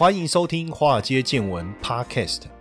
欢迎收听《华尔街见闻》Podcast。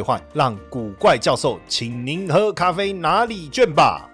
兑换，让古怪教授请您喝咖啡拿礼券吧。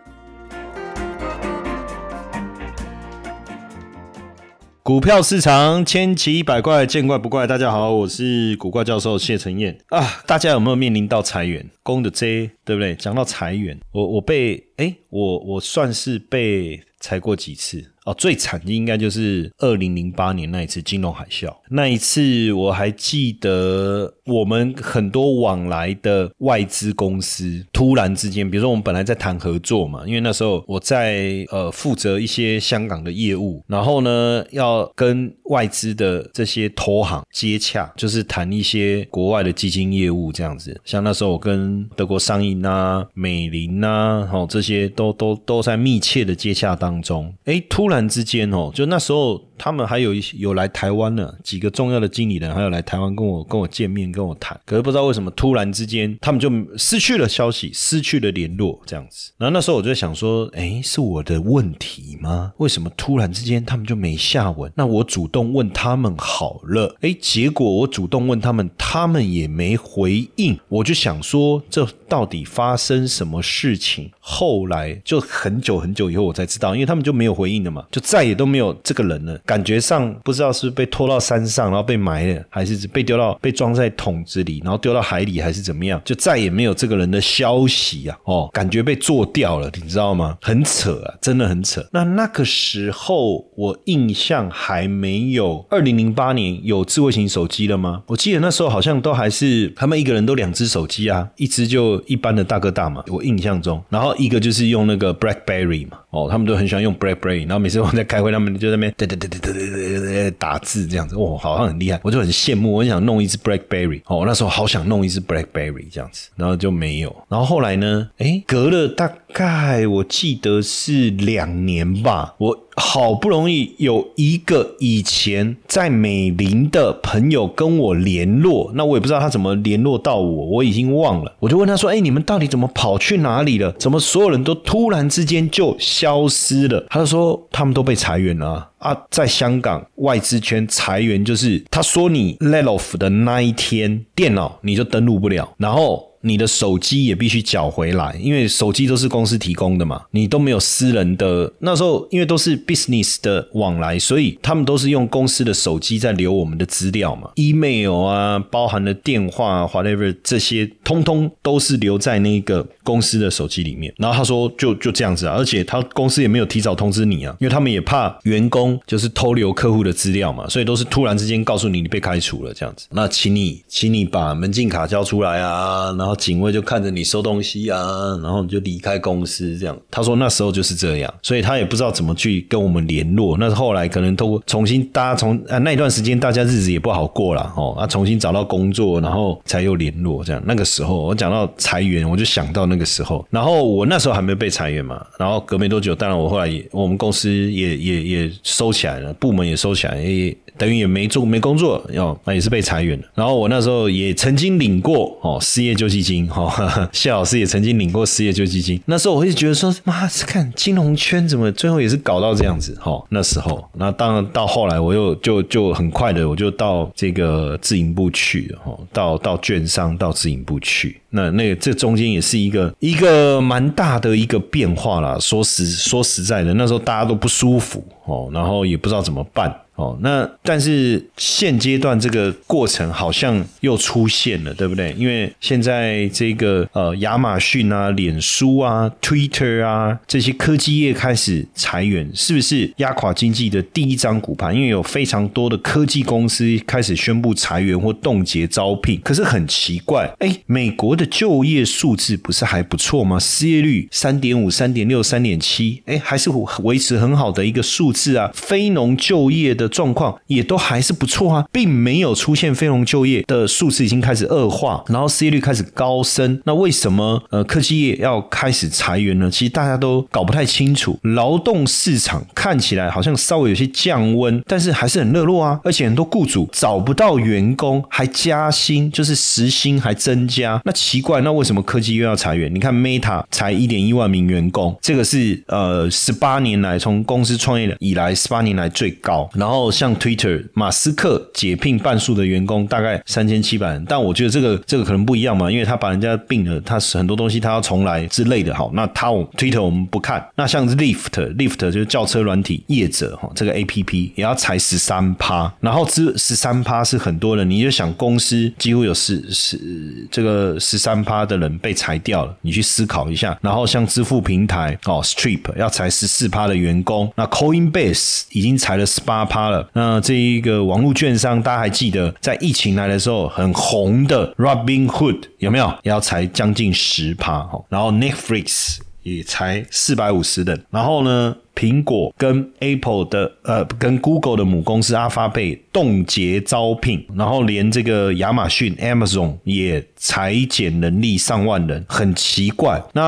股票市场千奇百怪，见怪不怪。大家好，我是古怪教授谢承彦啊。大家有没有面临到裁员？公的 J 对不对？讲到裁员，我我被哎，我我算是被裁过几次。哦，最惨的应该就是二零零八年那一次金融海啸。那一次我还记得，我们很多往来的外资公司突然之间，比如说我们本来在谈合作嘛，因为那时候我在呃负责一些香港的业务，然后呢要跟外资的这些投行接洽，就是谈一些国外的基金业务这样子。像那时候我跟德国商银啊、美林啊，哦这些都都都在密切的接洽当中。哎，突然。突然之间哦，就那时候。他们还有一些有来台湾呢，几个重要的经理人还有来台湾跟我跟我见面跟我谈，可是不知道为什么突然之间他们就失去了消息，失去了联络这样子。然后那时候我就想说，哎，是我的问题吗？为什么突然之间他们就没下文？那我主动问他们好了，哎，结果我主动问他们，他们也没回应。我就想说，这到底发生什么事情？后来就很久很久以后我才知道，因为他们就没有回应了嘛，就再也都没有这个人了。感觉上不知道是被拖到山上，然后被埋了，还是被丢到被装在桶子里，然后丢到海里，还是怎么样？就再也没有这个人的消息啊！哦，感觉被做掉了，你知道吗？很扯啊，真的很扯。那那个时候我印象还没有二零零八年有智慧型手机了吗？我记得那时候好像都还是他们一个人都两只手机啊，一只就一般的大哥大嘛，我印象中，然后一个就是用那个 BlackBerry 嘛，哦，他们都很喜欢用 BlackBerry，然后每次我在开会，他们就在那边对对对对。打字这样子，哦，好像很厉害，我就很羡慕，我很想弄一只 BlackBerry，哦，那时候好想弄一只 BlackBerry 这样子，然后就没有，然后后来呢，哎，隔了大概我记得是两年吧，我。好不容易有一个以前在美林的朋友跟我联络，那我也不知道他怎么联络到我，我已经忘了。我就问他说：“哎，你们到底怎么跑去哪里了？怎么所有人都突然之间就消失了？”他就说：“他们都被裁员了啊，在香港外资圈裁员，就是他说你 let off 的那一天，电脑你就登录不了，然后。”你的手机也必须缴回来，因为手机都是公司提供的嘛，你都没有私人的。那时候因为都是 business 的往来，所以他们都是用公司的手机在留我们的资料嘛，email 啊，包含了电话 whatever 这些，通通都是留在那个公司的手机里面。然后他说就就这样子啊，而且他公司也没有提早通知你啊，因为他们也怕员工就是偷留客户的资料嘛，所以都是突然之间告诉你你被开除了这样子。那请你请你把门禁卡交出来啊，然后。警卫就看着你收东西啊，然后你就离开公司这样。他说那时候就是这样，所以他也不知道怎么去跟我们联络。那是后来可能都重新大家从啊那一段时间大家日子也不好过了哦，啊重新找到工作，然后才又联络这样。那个时候我讲到裁员，我就想到那个时候。然后我那时候还没被裁员嘛，然后隔没多久，当然我后来也我们公司也也也收起来了，部门也收起来，也等于也没做没工作，要那也是被裁员了。然后我那时候也曾经领过哦失业救济。金哈，谢老师也曾经领过失业救济金。那时候我会觉得说，妈，看金融圈怎么最后也是搞到这样子哈。那时候，那当然到后来，我又就就很快的，我就到这个自营部去了哈，到到券商到自营部去。那那个这中间也是一个一个蛮大的一个变化啦。说实说实在的，那时候大家都不舒服哦，然后也不知道怎么办。哦，那但是现阶段这个过程好像又出现了，对不对？因为现在这个呃，亚马逊啊、脸书啊、Twitter 啊这些科技业开始裁员，是不是压垮经济的第一张股盘？因为有非常多的科技公司开始宣布裁员或冻结招聘。可是很奇怪，哎，美国的就业数字不是还不错吗？失业率三点五、三点六、三点七，哎，还是维持很好的一个数字啊。非农就业的。的状况也都还是不错啊，并没有出现非农就业的数字已经开始恶化，然后失业率开始高升。那为什么呃科技业要开始裁员呢？其实大家都搞不太清楚。劳动市场看起来好像稍微有些降温，但是还是很热络啊，而且很多雇主找不到员工还加薪，就是时薪还增加。那奇怪，那为什么科技又要裁员？你看 Meta 才一点一万名员工，这个是呃十八年来从公司创业以来十八年来最高。然后哦像 Twitter，马斯克解聘半数的员工，大概三千七百人。但我觉得这个这个可能不一样嘛，因为他把人家并了，他是很多东西他要重来之类的。好，那他 Twitter 我们不看。那像 Lyft，Lyft 就是轿车软体业者哈，这个 A P P 也要裁十三趴。然后这十三趴是很多人，你就想公司几乎有十十这个十三趴的人被裁掉了，你去思考一下。然后像支付平台哦，Strip 要裁十四趴的员工，那 Coinbase 已经裁了十八趴那这一个网络券商，大家还记得在疫情来的时候很红的 Robinhood 有没有？要裁将近十趴。然后 Netflix 也才四百五十人。然后呢？苹果跟 Apple 的呃，跟 Google 的母公司阿发贝冻结招聘，然后连这个亚马逊 Amazon 也裁减人力上万人，很奇怪。那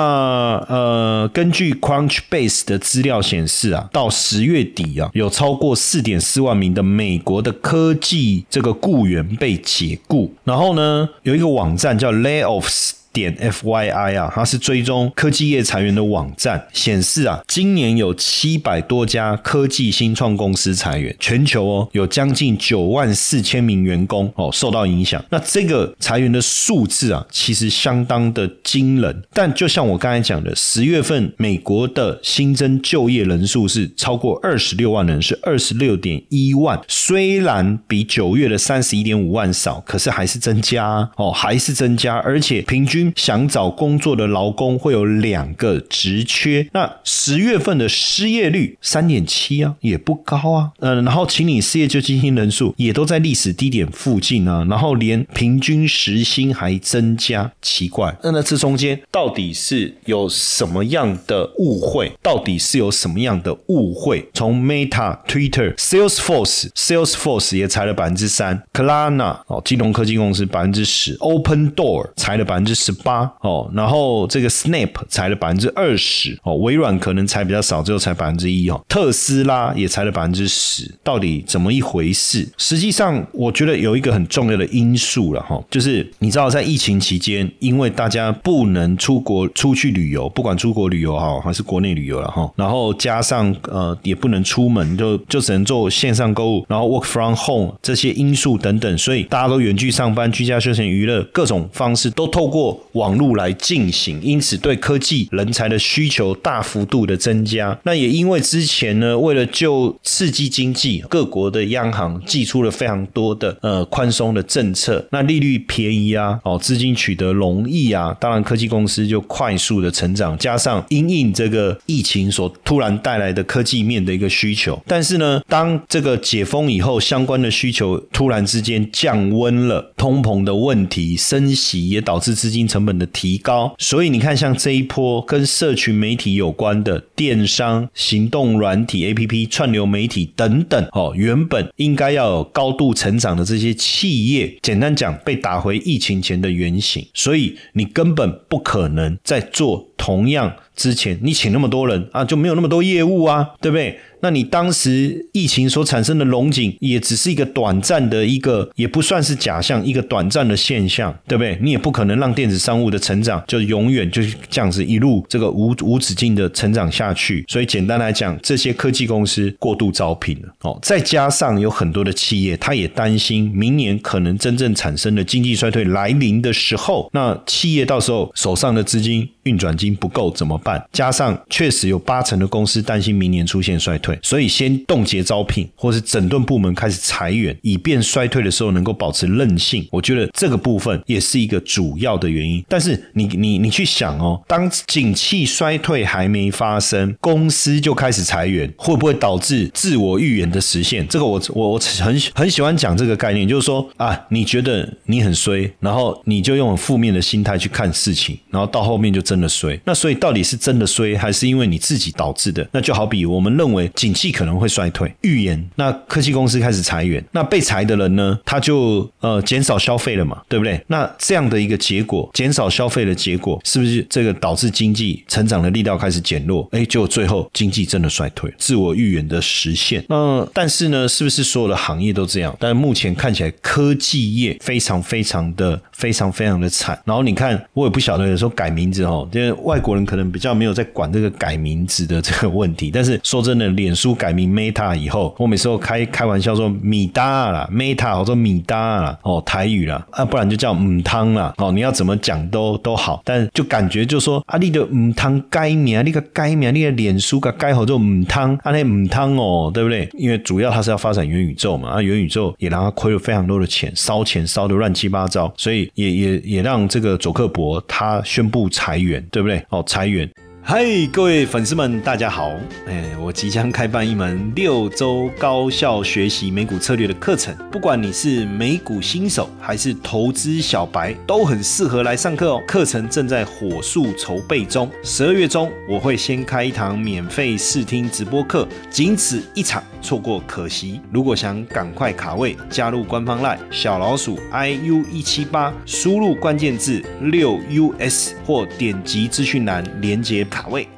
呃，根据 Crunchbase 的资料显示啊，到十月底啊，有超过四点四万名的美国的科技这个雇员被解雇。然后呢，有一个网站叫 Layoffs。点 F Y I 啊，它是追踪科技业裁员的网站，显示啊，今年有七百多家科技新创公司裁员，全球哦有将近九万四千名员工哦受到影响。那这个裁员的数字啊，其实相当的惊人。但就像我刚才讲的，十月份美国的新增就业人数是超过二十六万人，是二十六点一万。虽然比九月的三十一点五万少，可是还是增加哦，还是增加，而且平均。想找工作的劳工会有两个职缺，那十月份的失业率三点七啊，也不高啊。嗯，然后请你失业救济金人数也都在历史低点附近啊，然后连平均时薪还增加，奇怪。那那这中间到底是有什么样的误会？到底是有什么样的误会？从 Meta、Twitter、Salesforce、Salesforce 也裁了百分之三，Klarna 哦，金融科技公司百分之十，Open Door 裁了百分之十。十八哦，然后这个 Snap 裁了百分之二十哦，微软可能裁比较少，只有裁百分之一哦，特斯拉也裁了百分之十，到底怎么一回事？实际上，我觉得有一个很重要的因素了哈，就是你知道在疫情期间，因为大家不能出国出去旅游，不管出国旅游哈还是国内旅游了哈，然后加上呃也不能出门，就就只能做线上购物，然后 work from home 这些因素等等，所以大家都远距上班、居家休闲娱乐各种方式都透过。网络来进行，因此对科技人才的需求大幅度的增加。那也因为之前呢，为了就刺激经济，各国的央行寄出了非常多的呃宽松的政策，那利率便宜啊，哦资金取得容易啊，当然科技公司就快速的成长，加上因应这个疫情所突然带来的科技面的一个需求。但是呢，当这个解封以后，相关的需求突然之间降温了，通膨的问题升息也导致资金成本。的提高，所以你看，像这一波跟社群媒体有关的电商、行动软体、A P P、串流媒体等等，哦，原本应该要有高度成长的这些企业，简单讲，被打回疫情前的原形，所以你根本不可能再做同样之前你请那么多人啊，就没有那么多业务啊，对不对？那你当时疫情所产生的龙井，也只是一个短暂的一个，也不算是假象，一个短暂的现象，对不对？你也不可能让电子商务的成长就永远就是这样子一路这个无无止境的成长下去。所以简单来讲，这些科技公司过度招聘了哦，再加上有很多的企业，他也担心明年可能真正产生的经济衰退来临的时候，那企业到时候手上的资金运转金不够怎么办？加上确实有八成的公司担心明年出现衰退。所以先冻结招聘，或是整顿部门开始裁员，以便衰退的时候能够保持韧性。我觉得这个部分也是一个主要的原因。但是你你你去想哦，当景气衰退还没发生，公司就开始裁员，会不会导致自我预言的实现？这个我我我很很喜欢讲这个概念，就是说啊，你觉得你很衰，然后你就用负面的心态去看事情，然后到后面就真的衰。那所以到底是真的衰，还是因为你自己导致的？那就好比我们认为景气可能会衰退，预言那科技公司开始裁员，那被裁的人呢，他就呃减少消费了嘛，对不对？那这样的一个结果，减少消费的结果，是不是这个导致经济成长的力道开始减弱？哎，结果最后经济真的衰退，自我预言的实现。那但是呢，是不是所有的行业都这样？但是目前看起来科技业非常非常的非常非常的惨。然后你看，我也不晓得有时候改名字哦，因为外国人可能比较没有在管这个改名字的这个问题。但是说真的，脸书改名 Meta 以后，我每次都开开玩笑说米达啦，Meta 我说米达啦，哦台语啦，啊不然就叫母汤啦，哦你要怎么讲都都好，但就感觉就说啊你的母汤改名，你个改名，你的脸书个改好做母汤，啊那母汤哦，对不对？因为主要它是要发展元宇宙嘛，啊元宇宙也让它亏了非常多的钱，烧钱烧的乱七八糟，所以也也也让这个佐克伯他宣布裁员，对不对？哦裁员。嗨，各位粉丝们，大家好！哎，我即将开办一门六周高效学习美股策略的课程，不管你是美股新手还是投资小白，都很适合来上课哦。课程正在火速筹备中，十二月中我会先开一堂免费试听直播课，仅此一场，错过可惜。如果想赶快卡位，加入官方 LINE 小老鼠 iu 一七八，输入关键字六 us 或点击资讯栏连接。卡位，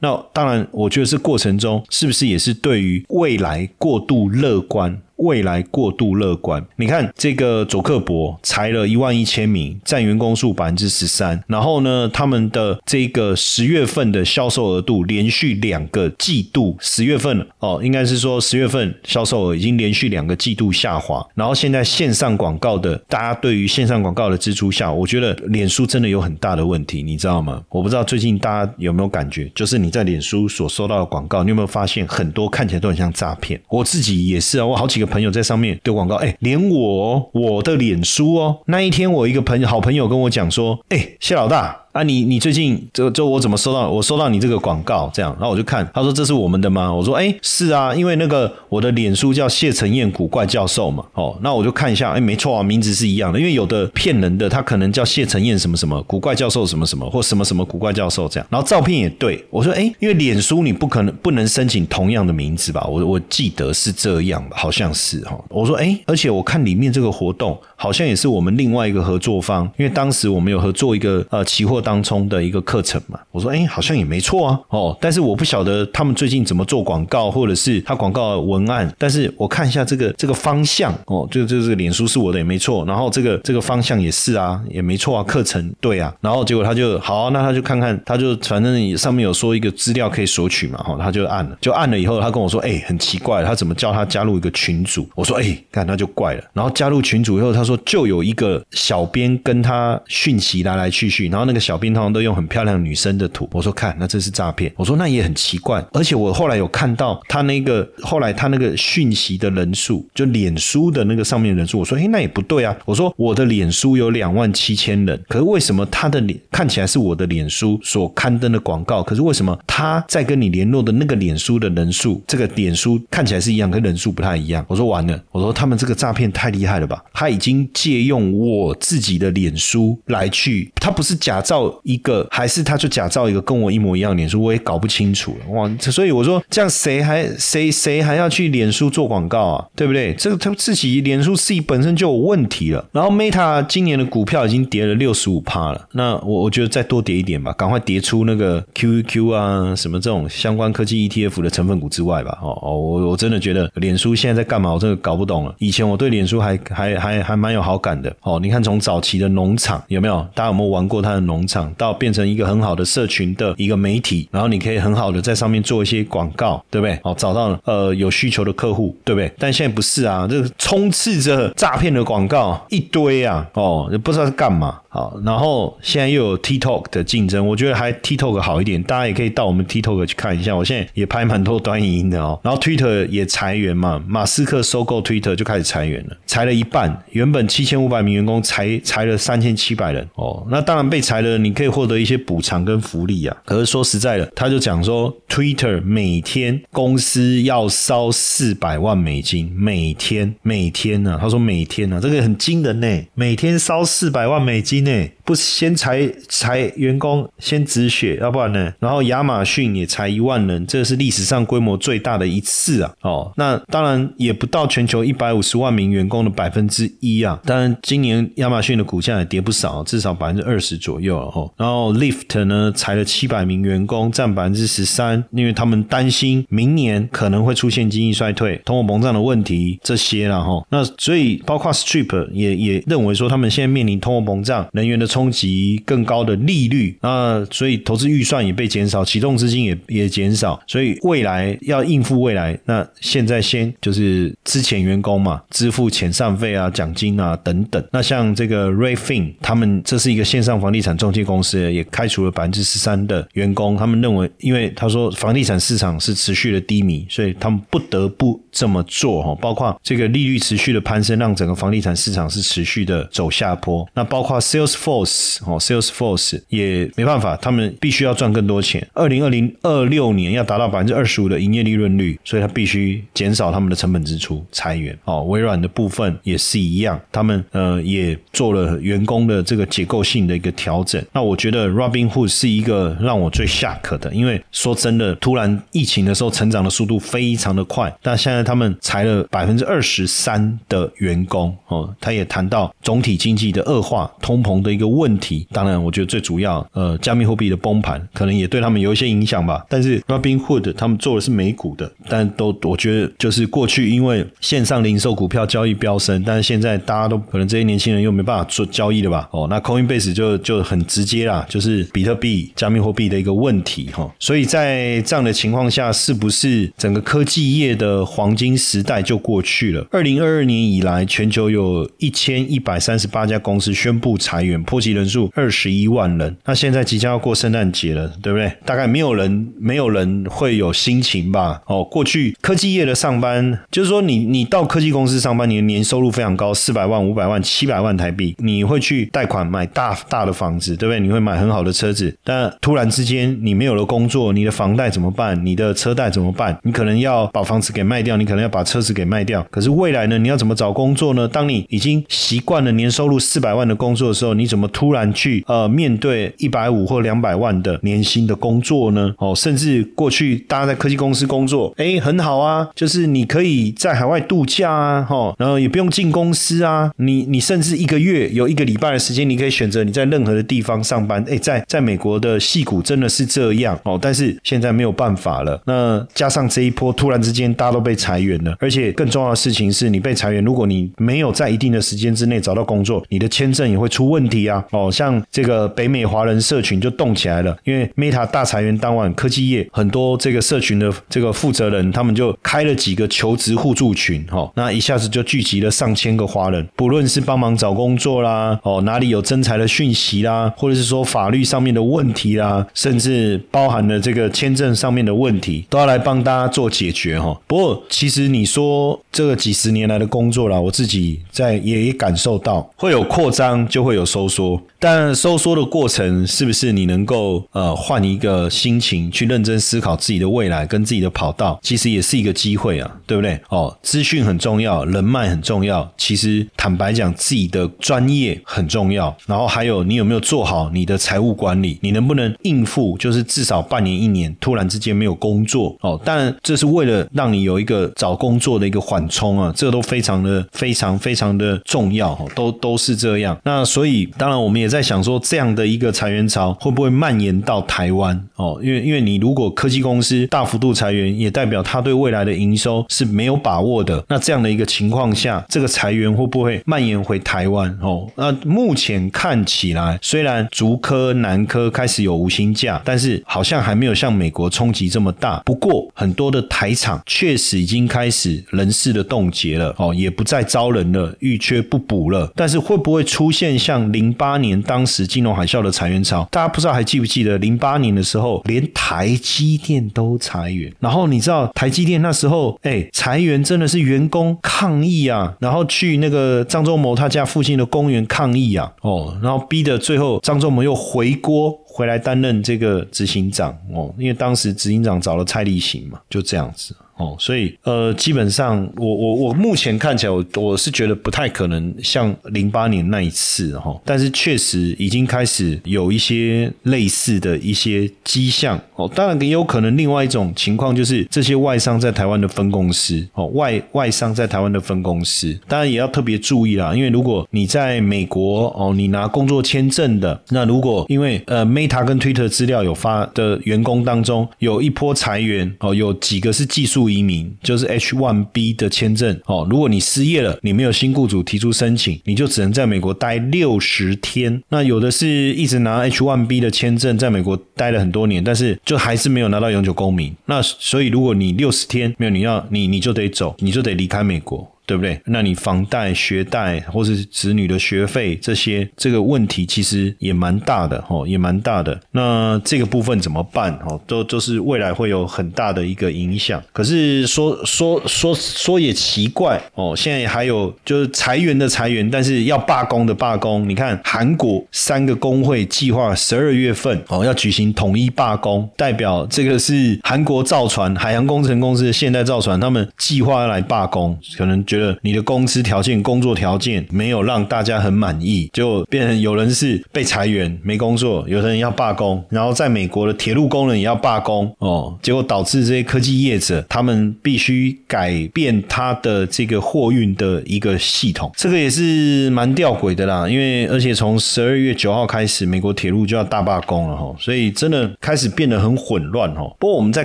那当然，我觉得这过程中是不是也是对于未来过度乐观？未来过度乐观，你看这个佐克伯裁了一万一千名，占员工数百分之十三。然后呢，他们的这个十月份的销售额度连续两个季度，十月份哦，应该是说十月份销售额已经连续两个季度下滑。然后现在线上广告的，大家对于线上广告的支出下，我觉得脸书真的有很大的问题，你知道吗？我不知道最近大家有没有感觉，就是你在脸书所收到的广告，你有没有发现很多看起来都很像诈骗？我自己也是啊，我好几个。朋友在上面丢广告，哎，连我我的脸书哦，那一天我一个朋友好朋友跟我讲说，哎，谢老大。啊，你你最近这这我怎么收到？我收到你这个广告，这样，然后我就看，他说这是我们的吗？我说，哎，是啊，因为那个我的脸书叫谢承彦古怪教授嘛，哦，那我就看一下，哎，没错啊，名字是一样的，因为有的骗人的，他可能叫谢承彦什么什么古怪教授什么什么或什么什么古怪教授这样，然后照片也对，我说，哎，因为脸书你不可能不能申请同样的名字吧？我我记得是这样吧，好像是哈，我说，哎，而且我看里面这个活动好像也是我们另外一个合作方，因为当时我们有合作一个呃期货。当中的一个课程嘛，我说哎，好像也没错啊，哦，但是我不晓得他们最近怎么做广告，或者是他广告文案，但是我看一下这个这个方向哦，就就是脸书是我的也没错，然后这个这个方向也是啊，也没错啊，课程对啊，然后结果他就好，那他就看看，他就反正上面有说一个资料可以索取嘛，哈，他就按了，就按了以后，他跟我说，哎，很奇怪，他怎么叫他加入一个群组？我说，哎，看那就怪了，然后加入群组以后，他说就有一个小编跟他讯息来来去去，然后那个小。兵通常都用很漂亮女生的图，我说看，那这是诈骗。我说那也很奇怪，而且我后来有看到他那个后来他那个讯息的人数，就脸书的那个上面人数，我说哎，那也不对啊。我说我的脸书有两万七千人，可是为什么他的脸看起来是我的脸书所刊登的广告，可是为什么他在跟你联络的那个脸书的人数，这个脸书看起来是一样，跟人数不太一样？我说完了，我说他们这个诈骗太厉害了吧？他已经借用我自己的脸书来去，他不是假造。一个还是他就假造一个跟我一模一样脸书，我也搞不清楚了哇！所以我说这样谁还谁谁还要去脸书做广告啊？对不对？这个他自己脸书自己本身就有问题了。然后 Meta 今年的股票已经跌了六十五趴了，那我我觉得再多跌一点吧，赶快跌出那个 QQ 啊什么这种相关科技 ETF 的成分股之外吧。哦哦，我我真的觉得脸书现在在干嘛？我真的搞不懂了。以前我对脸书还还还还蛮有好感的哦。你看从早期的农场有没有？大家有没有玩过它的农场？到变成一个很好的社群的一个媒体，然后你可以很好的在上面做一些广告，对不对？哦，找到呃有需求的客户，对不对？但现在不是啊，这个充斥着诈骗的广告一堆啊，哦，也不知道是干嘛。好，然后现在又有 TikTok 的竞争，我觉得还 TikTok 好一点，大家也可以到我们 TikTok 去看一下。我现在也拍蛮多短影音的哦。然后 Twitter 也裁员嘛，马斯克收购 Twitter 就开始裁员了，裁了一半，原本七千五百名员工裁裁了三千七百人哦。那当然被裁了，你可以获得一些补偿跟福利啊。可是说实在的，他就讲说 Twitter 每天公司要烧四百万美金，每天每天呢，他说每天呢，这个很惊人呢，每天烧四百万美金。呢，不先裁裁员工，先止血，要不然呢？然后亚马逊也裁一万人，这是历史上规模最大的一次啊！哦，那当然也不到全球一百五十万名员工的百分之一啊。当然，今年亚马逊的股价也跌不少，至少百分之二十左右了哈。然后 Lyft 呢裁了七百名员工，占百分之十三，因为他们担心明年可能会出现经济衰退、通货膨胀的问题这些了哈。那所以包括 Strip 也也认为说，他们现在面临通货膨胀、能源的冲击、更高的利率那所以投资预算也被减少，启动资金也也减少，所以未来要应付未来，那现在先就是之前员工嘛，支付遣散费啊、奖金啊等等。那像这个 Rayfin，他们这是一个线上房地产中介公司，也开除了百分之十三的员工。他们认为，因为他说房地产市场是持续的低迷，所以他们不得不这么做哈。包括这个利率持续的攀升，让整个房地产市场是持续的走下坡。那包括 Salesforce 哦，Salesforce 也没办法，他们必须要赚更多钱。二零二零二六年要达到百分之二十五的营业利润率，所以他必须减少他们的成本支出，裁员。哦，微软的部分也是一样，他们呃也做了员工的这个结构性的一个调整。那我觉得 Robinhood 是一个让我最下课的，因为说真的，突然疫情的时候成长的速度非常的快，但现在他们裁了百分之二十三的员工。哦，他也谈到总体经济的恶化、通膨的一个问题。当然，我觉得最主要，呃，加密货币的崩盘可能也对他们有一些影响吧。但是 Robinhood 他们做的是美股的，但都我觉得就是过去因为线上零售股票交易飙升，但是现在大家都可能这些年轻人又没办法做交易了吧？哦，那 Coinbase 就就很直接啦，就是比特币加密货币的一个问题哈。所以在这样的情况下，是不是整个科技业的黄黄金时代就过去了？二零二二年以来，全球有一千一百三十八家公司宣布裁员，破及人数二十一万人。那现在即将要过圣诞节了，对不对？大概没有人没有人会有心情吧？哦，过去科技业的上班，就是说你你到科技公司上班，你的年收入非常高，四百万、五百万、七百万台币，你会去贷款买大大的房子，对不对？你会买很好的车子，但突然之间你没有了工作，你的房贷怎么办？你的车贷怎么办？你可能要把房子给卖掉，你可能要把车子给卖掉。可是未来呢？你要怎么找工作呢？当你已经习惯了年收入四百万的工作的时候，你怎么突然去呃面对一百五或两百万的年薪的工作呢？哦，甚至过去大家在科技公司工作，哎，很好啊，就是你可以在海外度假啊，哈，然后也不用进公司啊，你你甚至一个月有一个礼拜的时间，你可以选择你在任何的地方上班。哎，在在美国的戏骨真的是这样哦，但是现在没有办法了。那加上这一波突然之间大家都被裁员了，而且更重要的事情是你被裁员，如果你没有在一定的时间之内找到工作，你的签证也会出问题啊！哦，像这个北美华人社群就动起来了，因为 Meta 大裁员当晚，科技业很多这个社群的这个负责人，他们就开了几个求职互助群，哈，那一下子就聚集了上千个华人，不论是帮忙找工作啦，哦，哪里有征才的讯息啦，或者是说法律上面的问题啦，甚至包含了这个签证上面的问题，都要来帮大家做解决，哈。不过，其实你说这个几十年来的工作啦，我自己在也也感受到，会有扩张就会有收缩，但收缩的过程是不是你能够呃换一个心情去认真思考自己的未来跟自己的跑道，其实也是一个机会啊，对不对？哦，资讯很重要，人脉很重要，其实坦白讲，自己的专业很重要，然后还有你有没有做好你的财务管理，你能不能应付，就是至少半年一年突然之间没有工作？哦，当然这是为了让你有一个找工作的一个缓冲啊，这都非常的非常非常的重要，都都是这样。那所以当然我们也在想说，这样的一个裁员潮会不会蔓延到台湾哦？因为因为你如果科技公司大幅度裁员，也代表他对未来的营收是没有把握的。那这样的一个情况下，这个裁员会不会蔓延回台湾哦？那目前看起来，虽然竹科、南科开始有无薪假，但是好像还没有像美国冲击这么大。不过很多的台厂确实已经已经开始人事的冻结了哦，也不再招人了，欲缺不补了。但是会不会出现像零八年当时金融海啸的裁员潮？大家不知道还记不记得零八年的时候，连台积电都裁员。然后你知道台积电那时候，哎，裁员真的是员工抗议啊，然后去那个张忠谋他家附近的公园抗议啊，哦，然后逼得最后张忠谋又回锅回来担任这个执行长哦，因为当时执行长找了蔡立行嘛，就这样子。哦，所以呃，基本上我我我目前看起来，我我是觉得不太可能像零八年那一次哈，但是确实已经开始有一些类似的一些迹象哦。当然也有可能另外一种情况就是这些外商在台湾的分公司哦，外外商在台湾的分公司，当然也要特别注意啦，因为如果你在美国哦，你拿工作签证的，那如果因为呃 Meta 跟 Twitter 资料有发的员工当中有一波裁员哦，有几个是技术移民，就是 H1B 的签证哦，如果你失业了，你没有新雇主提出申请，你就只能在美国待六十天。那有的是一直拿 H1B 的签证在美国待了很多年，但是就还是没有拿到永久公民。那所以如果你六十天没有，你要你你就得走，你就得离开美国。对不对？那你房贷、学贷或是子女的学费这些，这个问题其实也蛮大的哦，也蛮大的。那这个部分怎么办？哦，都都是未来会有很大的一个影响。可是说说说说也奇怪哦，现在还有就是裁员的裁员，但是要罢工的罢工。你看韩国三个工会计划十二月份哦要举行统一罢工，代表这个是韩国造船海洋工程公司的现代造船，他们计划要来罢工，可能就。你的工资条件、工作条件没有让大家很满意，就变成有人是被裁员没工作，有的人要罢工，然后在美国的铁路工人也要罢工哦，结果导致这些科技业者他们必须改变他的这个货运的一个系统，这个也是蛮吊诡的啦。因为而且从十二月九号开始，美国铁路就要大罢工了哈，所以真的开始变得很混乱哈。不过我们在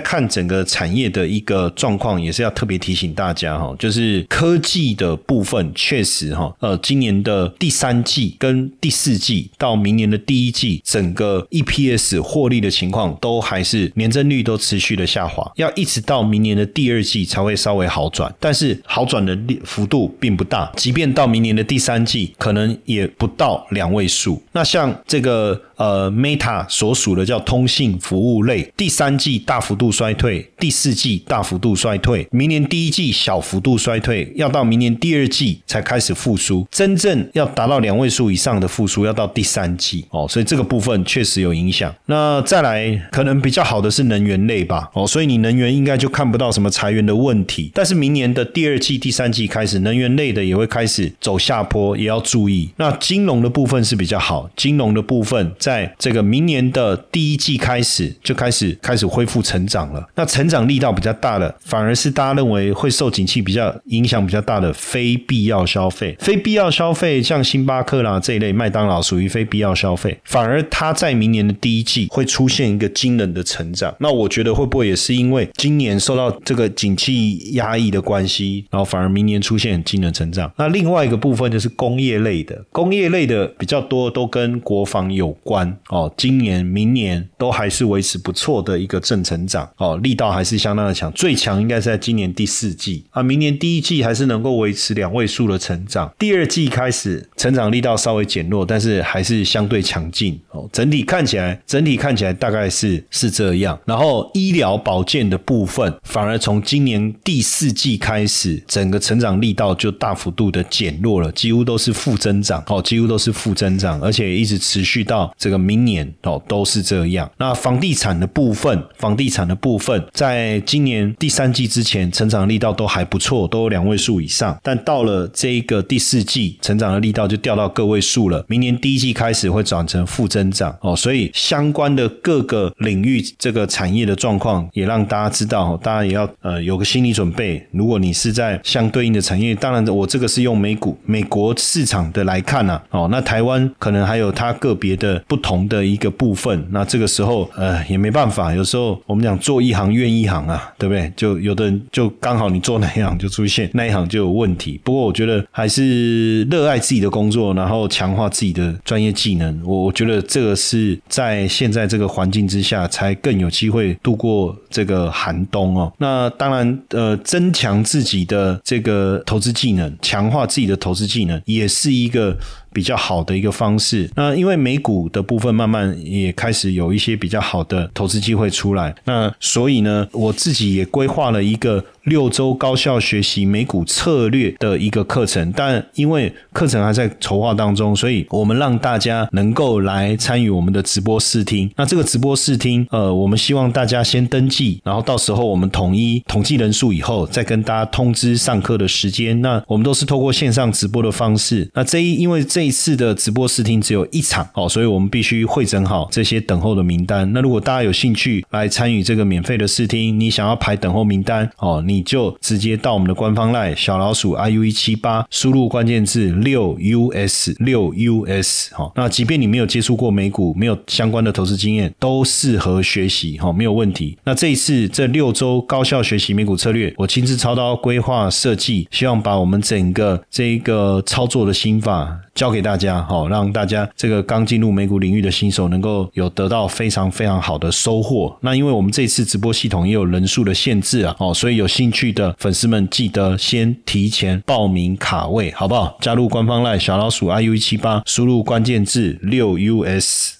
看整个产业的一个状况，也是要特别提醒大家哈，就是科。季的部分确实哈，呃，今年的第三季跟第四季到明年的第一季，整个 EPS 获利的情况都还是年增率都持续的下滑，要一直到明年的第二季才会稍微好转，但是好转的幅度并不大，即便到明年的第三季，可能也不到两位数。那像这个。呃，Meta 所属的叫通信服务类，第三季大幅度衰退，第四季大幅度衰退，明年第一季小幅度衰退，要到明年第二季才开始复苏，真正要达到两位数以上的复苏，要到第三季哦，所以这个部分确实有影响。那再来，可能比较好的是能源类吧，哦，所以你能源应该就看不到什么裁员的问题。但是明年的第二季、第三季开始，能源类的也会开始走下坡，也要注意。那金融的部分是比较好，金融的部分。在这个明年的第一季开始就开始开始恢复成长了，那成长力道比较大的，反而是大家认为会受景气比较影响比较大的非必要消费。非必要消费像星巴克啦这一类，麦当劳属于非必要消费，反而它在明年的第一季会出现一个惊人的成长。那我觉得会不会也是因为今年受到这个景气压抑的关系，然后反而明年出现惊人成长？那另外一个部分就是工业类的，工业类的比较多都跟国防有关。哦，今年、明年都还是维持不错的一个正成长哦，力道还是相当的强，最强应该是在今年第四季啊，明年第一季还是能能够维持两位数的成长，第二季开始成长力道稍微减弱，但是还是相对强劲哦。整体看起来，整体看起来大概是是这样。然后医疗保健的部分，反而从今年第四季开始，整个成长力道就大幅度的减弱了，几乎都是负增长哦，几乎都是负增长，而且一直持续到。这个明年哦都是这样。那房地产的部分，房地产的部分，在今年第三季之前，成长力道都还不错，都有两位数以上。但到了这一个第四季，成长的力道就掉到个位数了。明年第一季开始会转成负增长哦，所以相关的各个领域这个产业的状况，也让大家知道，大家也要呃有个心理准备。如果你是在相对应的产业，当然我这个是用美股美国市场的来看呢，哦，那台湾可能还有它个别的。不同的一个部分，那这个时候呃也没办法，有时候我们讲做一行怨一行啊，对不对？就有的人就刚好你做哪一行就出现那一行就有问题。不过我觉得还是热爱自己的工作，然后强化自己的专业技能。我我觉得这个是在现在这个环境之下才更有机会度过这个寒冬哦。那当然呃，增强自己的这个投资技能，强化自己的投资技能，也是一个。比较好的一个方式。那因为美股的部分慢慢也开始有一些比较好的投资机会出来，那所以呢，我自己也规划了一个。六周高效学习美股策略的一个课程，但因为课程还在筹划当中，所以我们让大家能够来参与我们的直播试听。那这个直播试听，呃，我们希望大家先登记，然后到时候我们统一统计人数以后，再跟大家通知上课的时间。那我们都是透过线上直播的方式。那这一因为这一次的直播试听只有一场哦，所以我们必须会诊好这些等候的名单。那如果大家有兴趣来参与这个免费的试听，你想要排等候名单哦，你。就直接到我们的官方 line 小老鼠 iu 一七八，输入关键字六 us 六 us 哈，那即便你没有接触过美股，没有相关的投资经验，都适合学习哈，没有问题。那这一次这六周高效学习美股策略，我亲自操刀规划设计，希望把我们整个这一个操作的心法。教给大家，好，让大家这个刚进入美股领域的新手能够有得到非常非常好的收获。那因为我们这次直播系统也有人数的限制啊，哦，所以有兴趣的粉丝们记得先提前报名卡位，好不好？加入官方赖小老鼠 iu 一七八，输入关键字六 us。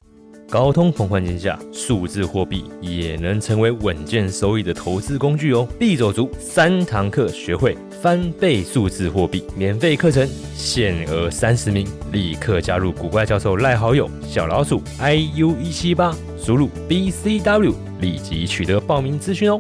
高通膨环境下，数字货币也能成为稳健收益的投资工具哦！必走足三堂课，学会翻倍数字货币，免费课程限额三十名，立刻加入古怪教授赖好友小老鼠 iu 一七八，输入 bcw，立即取得报名资讯哦！